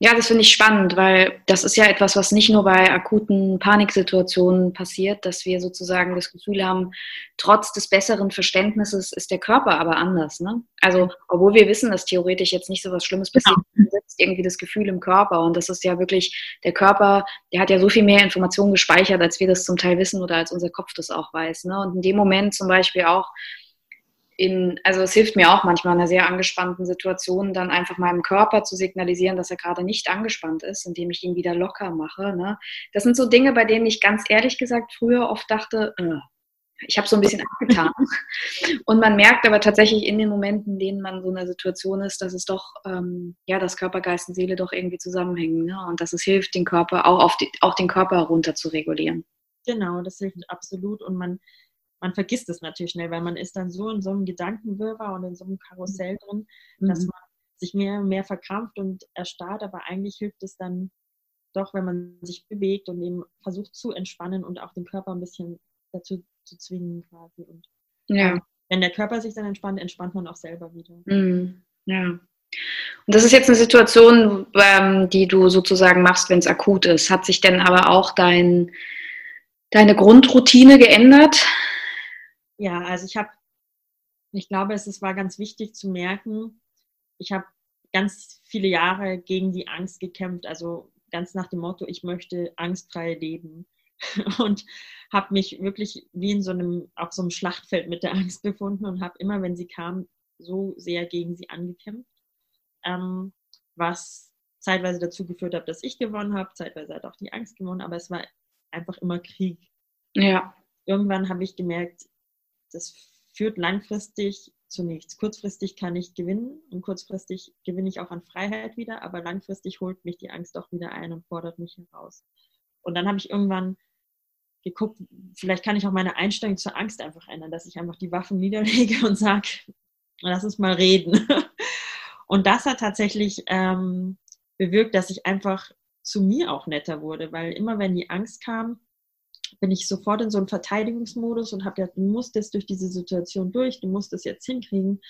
Ja, das finde ich spannend, weil das ist ja etwas, was nicht nur bei akuten Paniksituationen passiert, dass wir sozusagen das Gefühl haben, trotz des besseren Verständnisses ist der Körper aber anders. Ne? Also, obwohl wir wissen, dass theoretisch jetzt nicht so was Schlimmes passiert, genau. sitzt irgendwie das Gefühl im Körper. Und das ist ja wirklich, der Körper, der hat ja so viel mehr Informationen gespeichert, als wir das zum Teil wissen oder als unser Kopf das auch weiß. Ne? Und in dem Moment zum Beispiel auch, in, also es hilft mir auch manchmal in einer sehr angespannten Situation, dann einfach meinem Körper zu signalisieren, dass er gerade nicht angespannt ist, indem ich ihn wieder locker mache. Ne? Das sind so Dinge, bei denen ich ganz ehrlich gesagt früher oft dachte, äh, ich habe so ein bisschen abgetan. (laughs) Und man merkt aber tatsächlich in den Momenten, in denen man so in einer Situation ist, dass es doch, ähm, ja, dass Körper, Geist und Seele doch irgendwie zusammenhängen. Ne? Und dass es hilft, den Körper, auch, auf die, auch den Körper runter zu regulieren. Genau, das hilft absolut. Und man man vergisst es natürlich schnell, weil man ist dann so in so einem Gedankenwirrwarr und in so einem Karussell drin, mhm. dass man sich mehr und mehr verkrampft und erstarrt, aber eigentlich hilft es dann doch, wenn man sich bewegt und eben versucht zu entspannen und auch den Körper ein bisschen dazu zu zwingen quasi. Und ja. Ähm, wenn der Körper sich dann entspannt, entspannt man auch selber wieder. Mhm. Ja. Und das ist jetzt eine Situation, ähm, die du sozusagen machst, wenn es akut ist. Hat sich denn aber auch dein, deine Grundroutine geändert? Ja, also ich habe, ich glaube, es, es war ganz wichtig zu merken, ich habe ganz viele Jahre gegen die Angst gekämpft, also ganz nach dem Motto, ich möchte angstfrei leben (laughs) und habe mich wirklich wie in so einem, auf so einem Schlachtfeld mit der Angst befunden und habe immer, wenn sie kam, so sehr gegen sie angekämpft, ähm, was zeitweise dazu geführt hat, dass ich gewonnen habe, zeitweise hat auch die Angst gewonnen, aber es war einfach immer Krieg. Ja. Irgendwann habe ich gemerkt, das führt langfristig zu nichts. Kurzfristig kann ich gewinnen und kurzfristig gewinne ich auch an Freiheit wieder, aber langfristig holt mich die Angst auch wieder ein und fordert mich heraus. Und dann habe ich irgendwann geguckt, vielleicht kann ich auch meine Einstellung zur Angst einfach ändern, dass ich einfach die Waffen (laughs) niederlege und sage, lass uns mal reden. (laughs) Und das hat tatsächlich ähm, bewirkt, dass ich einfach zu mir auch netter wurde, weil immer wenn die Angst kam, bin ich sofort in so einen Verteidigungsmodus und habe gedacht, du musst jetzt durch diese Situation durch, du musst es jetzt hinkriegen,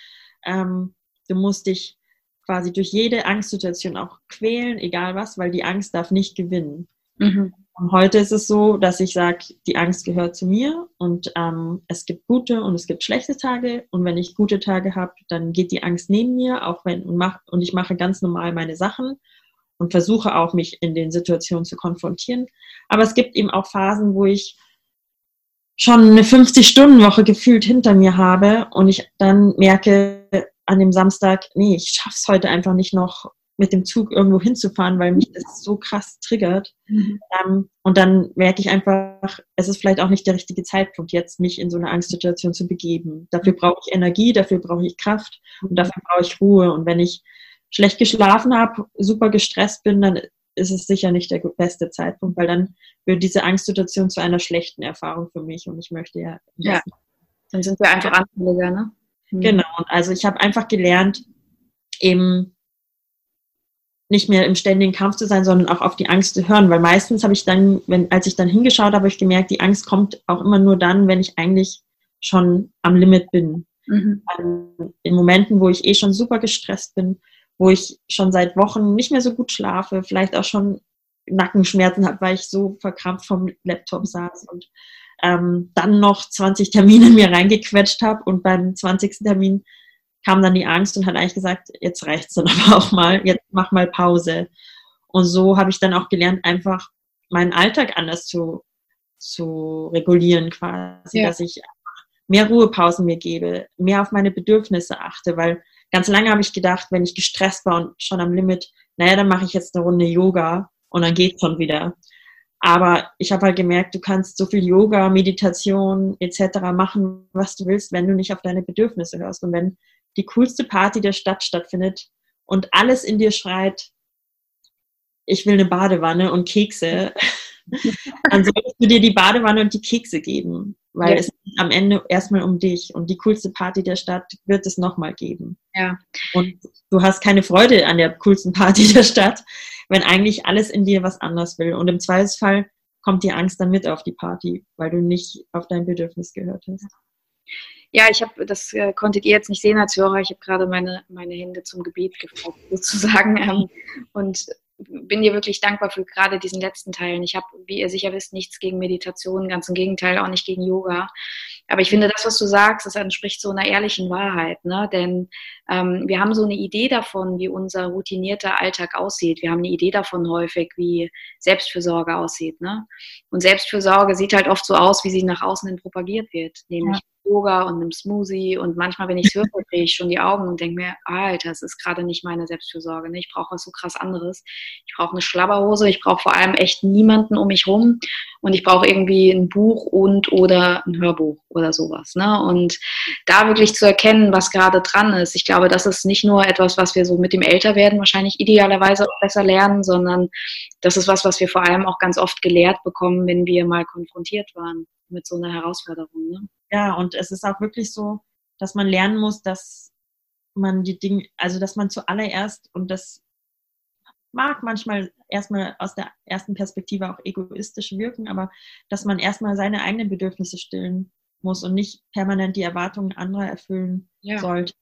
ähm, du musst dich quasi durch jede Angstsituation auch quälen, egal was, weil die Angst darf nicht gewinnen. Mhm. Und heute ist es so, dass ich sage, die Angst gehört zu mir und ähm, es gibt gute und es gibt schlechte Tage. Und wenn ich gute Tage habe, dann geht die Angst neben mir, auch wenn und, mach, und ich mache ganz normal meine Sachen und versuche auch, mich in den Situationen zu konfrontieren. Aber es gibt eben auch Phasen, wo ich schon eine 50-Stunden-Woche gefühlt hinter mir habe und ich dann merke an dem Samstag, nee, ich schaff's heute einfach nicht noch mit dem Zug irgendwo hinzufahren, weil mich das so krass triggert. Mhm. Ähm, und dann merke ich einfach, es ist vielleicht auch nicht der richtige Zeitpunkt, jetzt mich in so eine Angstsituation zu begeben. Dafür brauche ich Energie, dafür brauche ich Kraft und dafür brauche ich Ruhe. Und wenn ich schlecht geschlafen habe, super gestresst bin, dann ist es sicher nicht der beste Zeitpunkt, weil dann wird diese Angstsituation zu einer schlechten Erfahrung für mich und ich möchte ja. Ja, dann sind wir einfach anfälliger, ne? Mhm. Genau, also ich habe einfach gelernt, eben nicht mehr im ständigen Kampf zu sein, sondern auch auf die Angst zu hören. Weil meistens habe ich dann, wenn, als ich dann hingeschaut habe, habe ich gemerkt, die Angst kommt auch immer nur dann, wenn ich eigentlich schon am Limit bin. Mhm. in Momenten, wo ich eh schon super gestresst bin, wo ich schon seit Wochen nicht mehr so gut schlafe, vielleicht auch schon Nackenschmerzen habe, weil ich so verkrampft vom Laptop saß und ähm, dann noch 20 Termine (laughs) mir reingequetscht habe und beim 20. Termin kam dann die Angst und hat eigentlich gesagt, jetzt reicht's dann (laughs) aber auch mal, jetzt mach mal Pause. Und so habe ich dann auch gelernt, einfach meinen Alltag anders zu, zu regulieren quasi, ja. dass ich mehr Ruhepausen mir gebe, mehr auf meine Bedürfnisse achte, weil ganz lange habe ich gedacht, wenn ich gestresst war und schon am Limit, naja, dann mache ich jetzt eine Runde Yoga und dann geht's schon wieder. Aber ich habe halt gemerkt, du kannst so viel Yoga, Meditation etc. machen, was du willst, wenn du nicht auf deine Bedürfnisse hörst. Und wenn die coolste Party der Stadt stattfindet und alles in dir schreit, ich will eine Badewanne und Kekse, (laughs) dann solltest du dir die Badewanne und die Kekse geben, weil ja. es am Ende erstmal um dich und die coolste Party der Stadt wird es nochmal geben. Ja. Und du hast keine Freude an der coolsten Party der Stadt, wenn eigentlich alles in dir was anders will. Und im Zweifelsfall kommt die Angst dann mit auf die Party, weil du nicht auf dein Bedürfnis gehört hast. Ja, ich habe, das äh, konntet ihr jetzt nicht sehen als Hörer, ich habe gerade meine, meine Hände zum Gebet gefragt, sozusagen. Ähm, und bin dir wirklich dankbar für gerade diesen letzten Teil. Ich habe, wie ihr sicher wisst, nichts gegen Meditation, ganz im Gegenteil, auch nicht gegen Yoga. Aber ich finde, das, was du sagst, das entspricht so einer ehrlichen Wahrheit. Ne? Denn ähm, wir haben so eine Idee davon, wie unser routinierter Alltag aussieht. Wir haben eine Idee davon häufig, wie Selbstfürsorge aussieht. Ne? Und Selbstfürsorge sieht halt oft so aus, wie sie nach außen hin propagiert wird. Nämlich ja. Yoga und einem Smoothie und manchmal, wenn ich es (laughs) höre, drehe ich schon die Augen und denke mir, Alter, das ist gerade nicht meine Selbstfürsorge. Ne? Ich brauche was so krass anderes. Ich brauche eine Schlabberhose, ich brauche vor allem echt niemanden um mich rum und ich brauche irgendwie ein Buch und oder ein Hörbuch oder sowas. Ne? Und da wirklich zu erkennen, was gerade dran ist. Ich glaube, das ist nicht nur etwas, was wir so mit dem Älterwerden wahrscheinlich idealerweise besser lernen, sondern das ist was, was wir vor allem auch ganz oft gelehrt bekommen, wenn wir mal konfrontiert waren mit so einer Herausforderung. Ne? Ja, und es ist auch wirklich so, dass man lernen muss, dass man die Dinge, also dass man zuallererst, und das mag manchmal erstmal aus der ersten Perspektive auch egoistisch wirken, aber dass man erstmal seine eigenen Bedürfnisse stillen muss und nicht permanent die Erwartungen anderer erfüllen ja. sollte.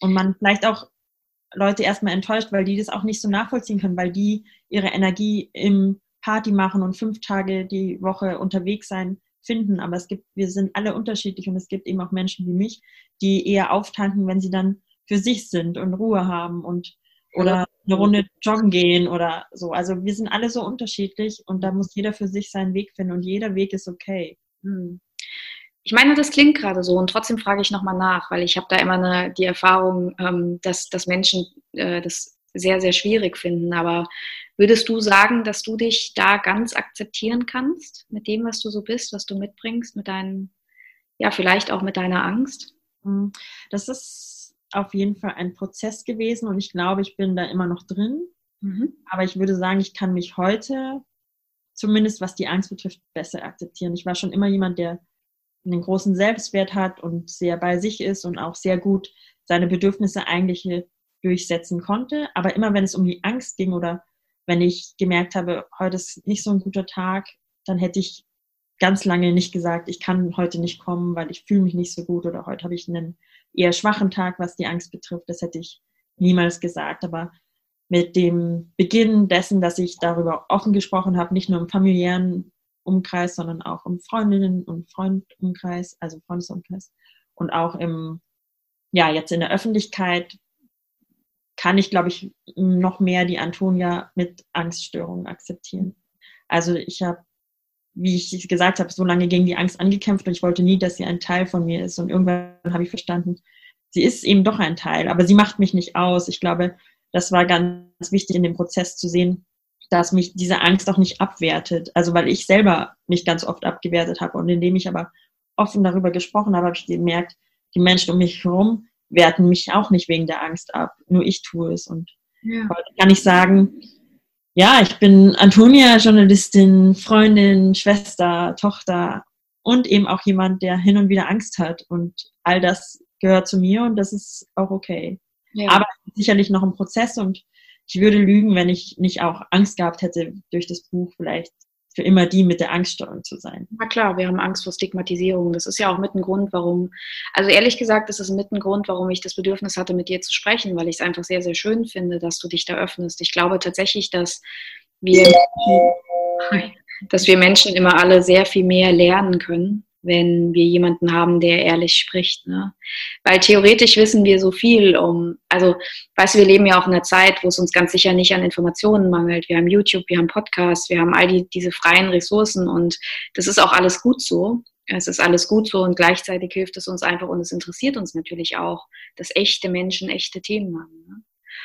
Und man vielleicht auch Leute erstmal enttäuscht, weil die das auch nicht so nachvollziehen können, weil die ihre Energie im Party machen und fünf Tage die Woche unterwegs sein finden. Aber es gibt, wir sind alle unterschiedlich und es gibt eben auch Menschen wie mich, die eher auftanken, wenn sie dann für sich sind und Ruhe haben und oder eine Runde joggen gehen oder so. Also wir sind alle so unterschiedlich und da muss jeder für sich seinen Weg finden und jeder Weg ist okay. Hm. Ich meine, das klingt gerade so und trotzdem frage ich nochmal nach, weil ich habe da immer eine, die Erfahrung, ähm, dass, dass Menschen äh, das sehr, sehr schwierig finden. Aber würdest du sagen, dass du dich da ganz akzeptieren kannst mit dem, was du so bist, was du mitbringst, mit deinen, ja, vielleicht auch mit deiner Angst? Hm, das ist auf jeden Fall ein Prozess gewesen und ich glaube, ich bin da immer noch drin. Mhm. Aber ich würde sagen, ich kann mich heute, zumindest was die Angst betrifft, besser akzeptieren. Ich war schon immer jemand, der einen großen Selbstwert hat und sehr bei sich ist und auch sehr gut seine Bedürfnisse eigentlich durchsetzen konnte. Aber immer wenn es um die Angst ging oder wenn ich gemerkt habe, heute ist nicht so ein guter Tag, dann hätte ich ganz lange nicht gesagt, ich kann heute nicht kommen, weil ich fühle mich nicht so gut oder heute habe ich einen eher schwachen Tag, was die Angst betrifft. Das hätte ich niemals gesagt. Aber mit dem Beginn dessen, dass ich darüber offen gesprochen habe, nicht nur im familiären Umkreis, sondern auch im Freundinnen- und Freundumkreis, also Freundesumkreis und auch im, ja, jetzt in der Öffentlichkeit kann ich, glaube ich, noch mehr die Antonia mit Angststörungen akzeptieren. Also ich habe, wie ich gesagt habe, so lange gegen die Angst angekämpft und ich wollte nie, dass sie ein Teil von mir ist. Und irgendwann habe ich verstanden, sie ist eben doch ein Teil, aber sie macht mich nicht aus. Ich glaube, das war ganz wichtig in dem Prozess zu sehen, dass mich diese Angst auch nicht abwertet. Also weil ich selber mich ganz oft abgewertet habe und indem ich aber offen darüber gesprochen habe, habe ich gemerkt, die Menschen um mich herum werten mich auch nicht wegen der Angst ab. Nur ich tue es. Und ja. heute kann ich sagen, ja, ich bin Antonia, Journalistin, Freundin, Schwester, Tochter und eben auch jemand, der hin und wieder Angst hat. Und all das gehört zu mir und das ist auch okay. Ja. Aber sicherlich noch ein Prozess und ich würde lügen, wenn ich nicht auch Angst gehabt hätte, durch das Buch vielleicht für immer die mit der Angststeuerung zu sein. Na klar, wir haben Angst vor Stigmatisierung. Das ist ja auch mit ein Grund, warum, also ehrlich gesagt, das ist mit ein Grund, warum ich das Bedürfnis hatte, mit dir zu sprechen, weil ich es einfach sehr, sehr schön finde, dass du dich da öffnest. Ich glaube tatsächlich, dass wir, dass wir Menschen immer alle sehr viel mehr lernen können, wenn wir jemanden haben, der ehrlich spricht. Ne? Weil theoretisch wissen wir so viel um, also weißt du, wir leben ja auch in einer Zeit, wo es uns ganz sicher nicht an Informationen mangelt. Wir haben YouTube, wir haben Podcasts, wir haben all die, diese freien Ressourcen und das ist auch alles gut so. Es ist alles gut so und gleichzeitig hilft es uns einfach und es interessiert uns natürlich auch, dass echte Menschen echte Themen haben. Ne?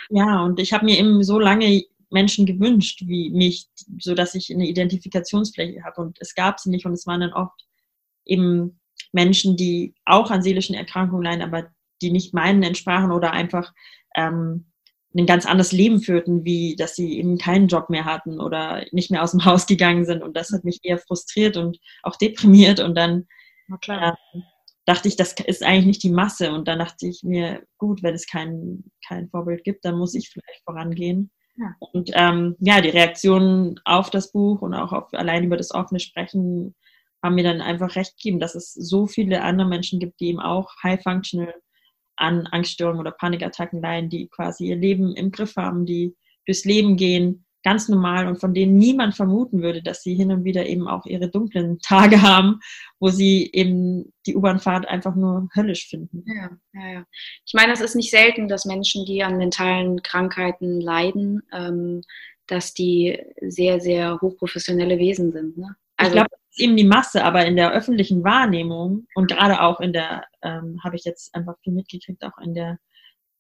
Ja, und ich habe mir eben so lange Menschen gewünscht wie mich, so dass ich eine Identifikationsfläche habe und es gab sie nicht und es waren dann oft eben Menschen, die auch an seelischen Erkrankungen leiden, aber die nicht meinen entsprachen oder einfach ähm, ein ganz anderes Leben führten, wie dass sie eben keinen Job mehr hatten oder nicht mehr aus dem (laughs) Haus gegangen sind. Und das hat mich eher frustriert und auch deprimiert. Und dann äh, dachte ich, das ist eigentlich nicht die Masse. Und dann dachte ich mir, gut, wenn es kein, kein Vorbild gibt, dann muss ich vielleicht vorangehen. Ja. Und ähm, ja, die Reaktionen auf das Buch und auch auf allein über das offene Sprechen haben mir dann einfach recht gegeben, dass es so viele andere Menschen gibt, die eben auch high functional an Angststörungen oder Panikattacken leiden, die quasi ihr Leben im Griff haben, die durchs Leben gehen, ganz normal und von denen niemand vermuten würde, dass sie hin und wieder eben auch ihre dunklen (laughs) Tage haben, wo sie eben die U-Bahnfahrt einfach nur höllisch finden. Ja, ja, ja. Ich meine, es ist nicht selten, dass Menschen, die an mentalen Krankheiten leiden, ähm, dass die sehr, sehr hochprofessionelle Wesen sind. Ne? Also, ich glaube, eben die Masse, aber in der öffentlichen Wahrnehmung und gerade auch in der, ähm, habe ich jetzt einfach viel mitgekriegt, auch in der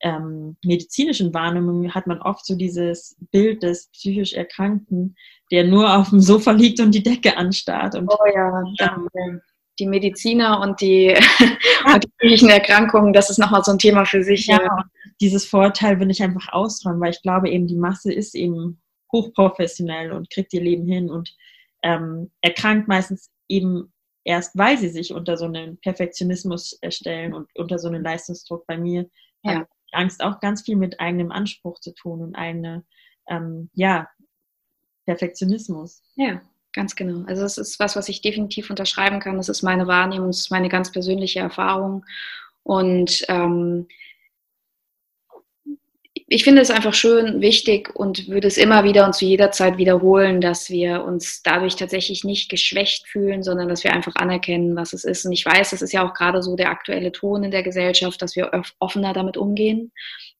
ähm, medizinischen Wahrnehmung hat man oft so dieses Bild des psychisch Erkrankten, der nur auf dem Sofa liegt und die Decke anstarrt. Und, oh ja, ähm, die Mediziner und die, (laughs) ja. und die psychischen Erkrankungen, das ist nochmal so ein Thema für sich. Ja, ja. dieses Vorteil will ich einfach ausräumen, weil ich glaube eben, die Masse ist eben hochprofessionell und kriegt ihr Leben hin und ähm, erkrankt meistens eben erst, weil sie sich unter so einen Perfektionismus erstellen und unter so einen Leistungsdruck. Bei mir ja. hat Angst auch ganz viel mit eigenem Anspruch zu tun und eigene, ähm, ja, Perfektionismus. Ja, ganz genau. Also das ist was, was ich definitiv unterschreiben kann. Das ist meine Wahrnehmung, das ist meine ganz persönliche Erfahrung. Und ähm, ich finde es einfach schön, wichtig und würde es immer wieder und zu jeder Zeit wiederholen, dass wir uns dadurch tatsächlich nicht geschwächt fühlen, sondern dass wir einfach anerkennen, was es ist. Und ich weiß, das ist ja auch gerade so der aktuelle Ton in der Gesellschaft, dass wir offener damit umgehen.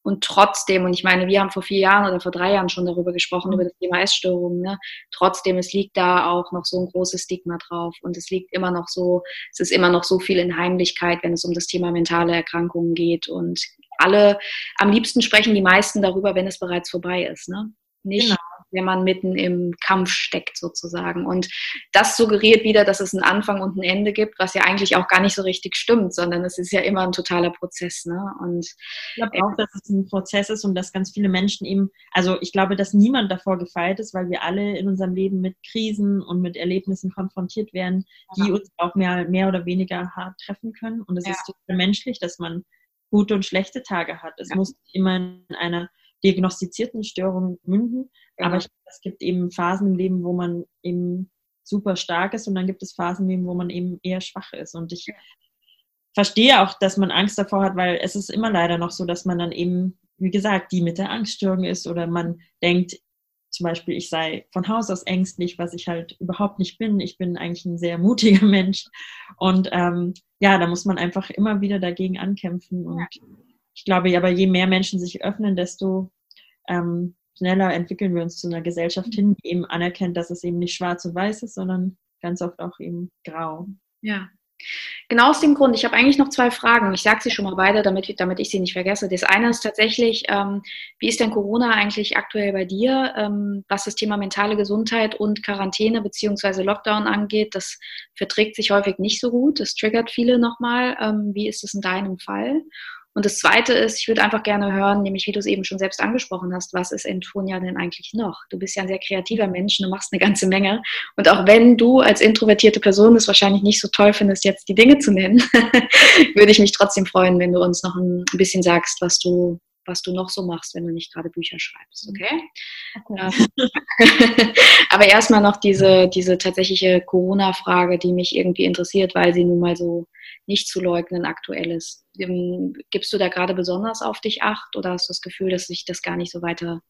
Und trotzdem, und ich meine, wir haben vor vier Jahren oder vor drei Jahren schon darüber gesprochen, über das Thema Essstörungen, ne? trotzdem, es liegt da auch noch so ein großes Stigma drauf. Und es liegt immer noch so, es ist immer noch so viel in Heimlichkeit, wenn es um das Thema mentale Erkrankungen geht. Und alle, am liebsten sprechen die meisten darüber, wenn es bereits vorbei ist. Ne? Nicht, genau. wenn man mitten im Kampf steckt sozusagen. Und das suggeriert wieder, dass es einen Anfang und ein Ende gibt, was ja eigentlich auch gar nicht so richtig stimmt, sondern es ist ja immer ein totaler Prozess. Ne? Und ich glaube auch, dass es ein Prozess ist und dass ganz viele Menschen eben, also ich glaube, dass niemand davor gefeit ist, weil wir alle in unserem Leben mit Krisen und mit Erlebnissen konfrontiert werden, die ja. uns auch mehr, mehr oder weniger hart treffen können. Und es ja. ist total menschlich, dass man gute und schlechte Tage hat. Es ja. muss immer in einer diagnostizierten Störung münden, ja. aber ich, es gibt eben Phasen im Leben, wo man eben super stark ist und dann gibt es Phasen im Leben, wo man eben eher schwach ist. Und ich verstehe auch, dass man Angst davor hat, weil es ist immer leider noch so, dass man dann eben wie gesagt, die mit der Angststörung ist oder man denkt, zum Beispiel, ich sei von Haus aus ängstlich, was ich halt überhaupt nicht bin. Ich bin eigentlich ein sehr mutiger (laughs) Mensch. Und ähm, ja, da muss man einfach immer wieder dagegen ankämpfen. Und ich glaube, aber je mehr Menschen sich öffnen, desto ähm, schneller entwickeln wir uns zu einer Gesellschaft hin, die eben anerkennt, dass es eben nicht schwarz und weiß ist, sondern ganz oft auch eben grau. Ja, Genau aus dem Grund. Ich habe eigentlich noch zwei Fragen. Ich sage sie schon mal beide, damit, damit ich sie nicht vergesse. Das eine ist tatsächlich, ähm, wie ist denn Corona eigentlich aktuell bei dir, ähm, was das Thema mentale Gesundheit und Quarantäne bzw. Lockdown angeht? Das verträgt sich häufig nicht so gut. Das triggert viele nochmal. Ähm, wie ist es in deinem Fall? Und das Zweite ist, ich würde einfach gerne hören, nämlich wie du es eben schon selbst angesprochen hast, was ist Antonia denn eigentlich noch? Du bist ja ein sehr kreativer Mensch, du machst eine ganze Menge. Und auch wenn du als introvertierte Person es wahrscheinlich nicht so toll findest, jetzt die Dinge zu nennen, (laughs) würde ich mich trotzdem freuen, wenn du uns noch ein bisschen sagst, was du was du noch so machst, wenn du nicht gerade Bücher schreibst, okay? okay. (laughs) Aber erstmal noch diese, diese tatsächliche Corona-Frage, die mich irgendwie interessiert, weil sie nun mal so nicht zu leugnen aktuell ist. Ähm, gibst du da gerade besonders auf dich acht oder hast du das Gefühl, dass sich das gar nicht so weiter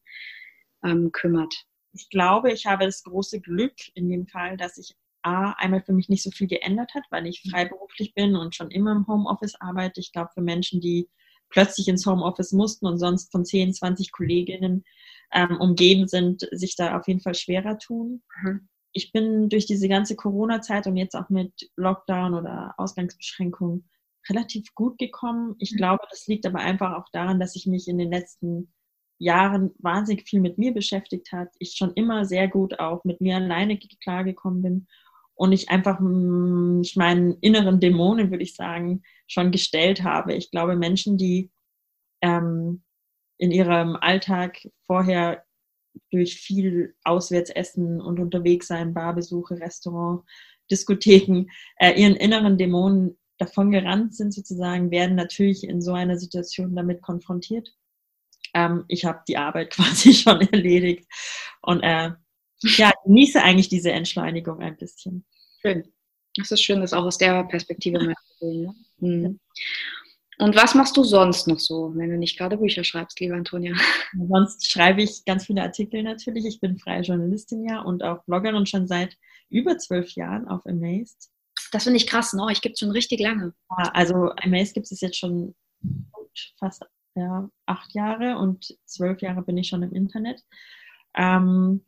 ähm, kümmert? Ich glaube, ich habe das große Glück in dem Fall, dass sich A, einmal für mich nicht so viel geändert hat, weil ich mhm. freiberuflich bin und schon immer im Homeoffice arbeite. Ich glaube, für Menschen, die plötzlich ins Homeoffice mussten und sonst von 10, 20 Kolleginnen ähm, umgeben sind, sich da auf jeden Fall schwerer tun. Mhm. Ich bin durch diese ganze Corona-Zeit und jetzt auch mit Lockdown oder Ausgangsbeschränkungen relativ gut gekommen. Ich mhm. glaube, das liegt aber einfach auch daran, dass ich mich in den letzten Jahren wahnsinnig viel mit mir beschäftigt hat. Ich schon immer sehr gut auch mit mir alleine klargekommen bin und ich einfach hm, ich meinen inneren Dämonen, würde ich sagen, schon gestellt habe. Ich glaube, Menschen, die ähm, in ihrem Alltag vorher durch viel Auswärtsessen und unterwegs sein, Barbesuche, Restaurant, Diskotheken, äh, ihren inneren Dämonen davon gerannt sind sozusagen, werden natürlich in so einer Situation damit konfrontiert. Ähm, ich habe die Arbeit (laughs) quasi schon erledigt und äh, ja, genieße eigentlich diese Entschleunigung ein bisschen. Schön. Das ist schön, das auch aus der Perspektive mal zu sehen. Ne? Mhm. Und was machst du sonst noch so, wenn du nicht gerade Bücher schreibst, liebe Antonia? Sonst schreibe ich ganz viele Artikel natürlich. Ich bin freie Journalistin ja und auch Bloggerin schon seit über zwölf Jahren auf Amazed. Das finde ich krass, ne? Ich gibt es schon richtig lange. Ja, also Amazed gibt es jetzt schon fast ja, acht Jahre und zwölf Jahre bin ich schon im Internet. Ähm,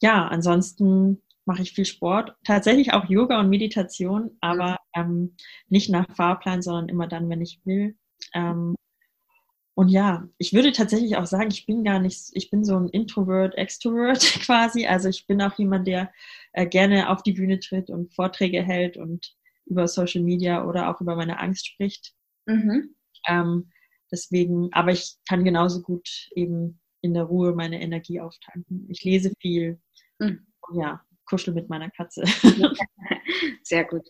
ja, ansonsten mache ich viel Sport, tatsächlich auch Yoga und Meditation, aber ähm, nicht nach Fahrplan, sondern immer dann, wenn ich will. Ähm, und ja, ich würde tatsächlich auch sagen, ich bin gar nicht, ich bin so ein Introvert, Extrovert (laughs) quasi. Also ich bin auch jemand, der äh, gerne auf die Bühne tritt und Vorträge hält und über Social Media oder auch über meine Angst spricht. Mhm. Ähm, deswegen, aber ich kann genauso gut eben in der Ruhe meine Energie auftanken. Ich lese viel. Mhm. Ja, kuschel mit meiner Katze. (laughs) Sehr gut.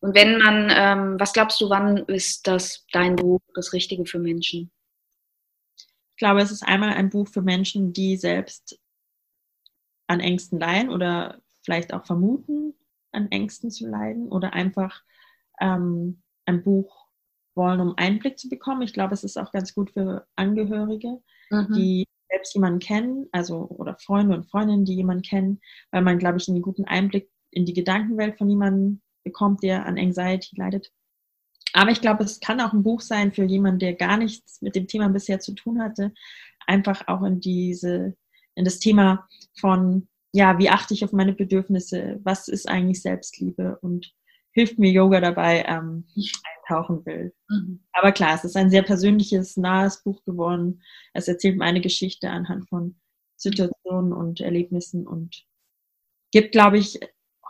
Und wenn man, ähm, was glaubst du, wann ist das dein Buch das Richtige für Menschen? Ich glaube, es ist einmal ein Buch für Menschen, die selbst an Ängsten leiden oder vielleicht auch vermuten, an Ängsten zu leiden oder einfach ähm, ein Buch wollen, um Einblick zu bekommen. Ich glaube, es ist auch ganz gut für Angehörige, mhm. die selbst jemanden kennen, also oder Freunde und Freundinnen, die jemanden kennen, weil man, glaube ich, einen guten Einblick in die Gedankenwelt von jemandem bekommt, der an Anxiety leidet. Aber ich glaube, es kann auch ein Buch sein für jemanden, der gar nichts mit dem Thema bisher zu tun hatte, einfach auch in diese, in das Thema von, ja, wie achte ich auf meine Bedürfnisse, was ist eigentlich Selbstliebe und hilft mir Yoga dabei, ähm, eintauchen will. Mhm. Aber klar, es ist ein sehr persönliches, nahes Buch geworden. Es erzählt meine Geschichte anhand von Situationen und Erlebnissen und gibt, glaube ich,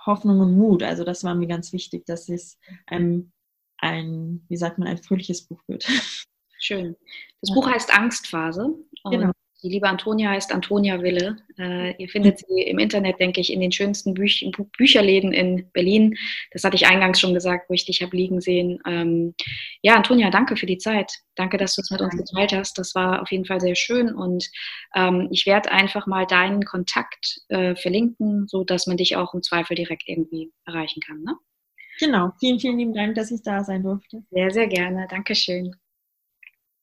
Hoffnung und Mut. Also das war mir ganz wichtig, dass es ein, ein wie sagt man, ein fröhliches Buch wird. Schön. Das ja. Buch heißt Angstphase. Genau. Die liebe Antonia heißt Antonia Wille. Äh, ihr findet sie im Internet, denke ich, in den schönsten Büch Bücherläden in Berlin. Das hatte ich eingangs schon gesagt, wo ich dich habe liegen sehen. Ähm, ja, Antonia, danke für die Zeit. Danke, dass du es mit uns geteilt hast. Das war auf jeden Fall sehr schön und ähm, ich werde einfach mal deinen Kontakt äh, verlinken, so dass man dich auch im Zweifel direkt irgendwie erreichen kann. Ne? Genau. Vielen, vielen lieben Dank, dass ich da sein durfte. Sehr, sehr gerne. Dankeschön.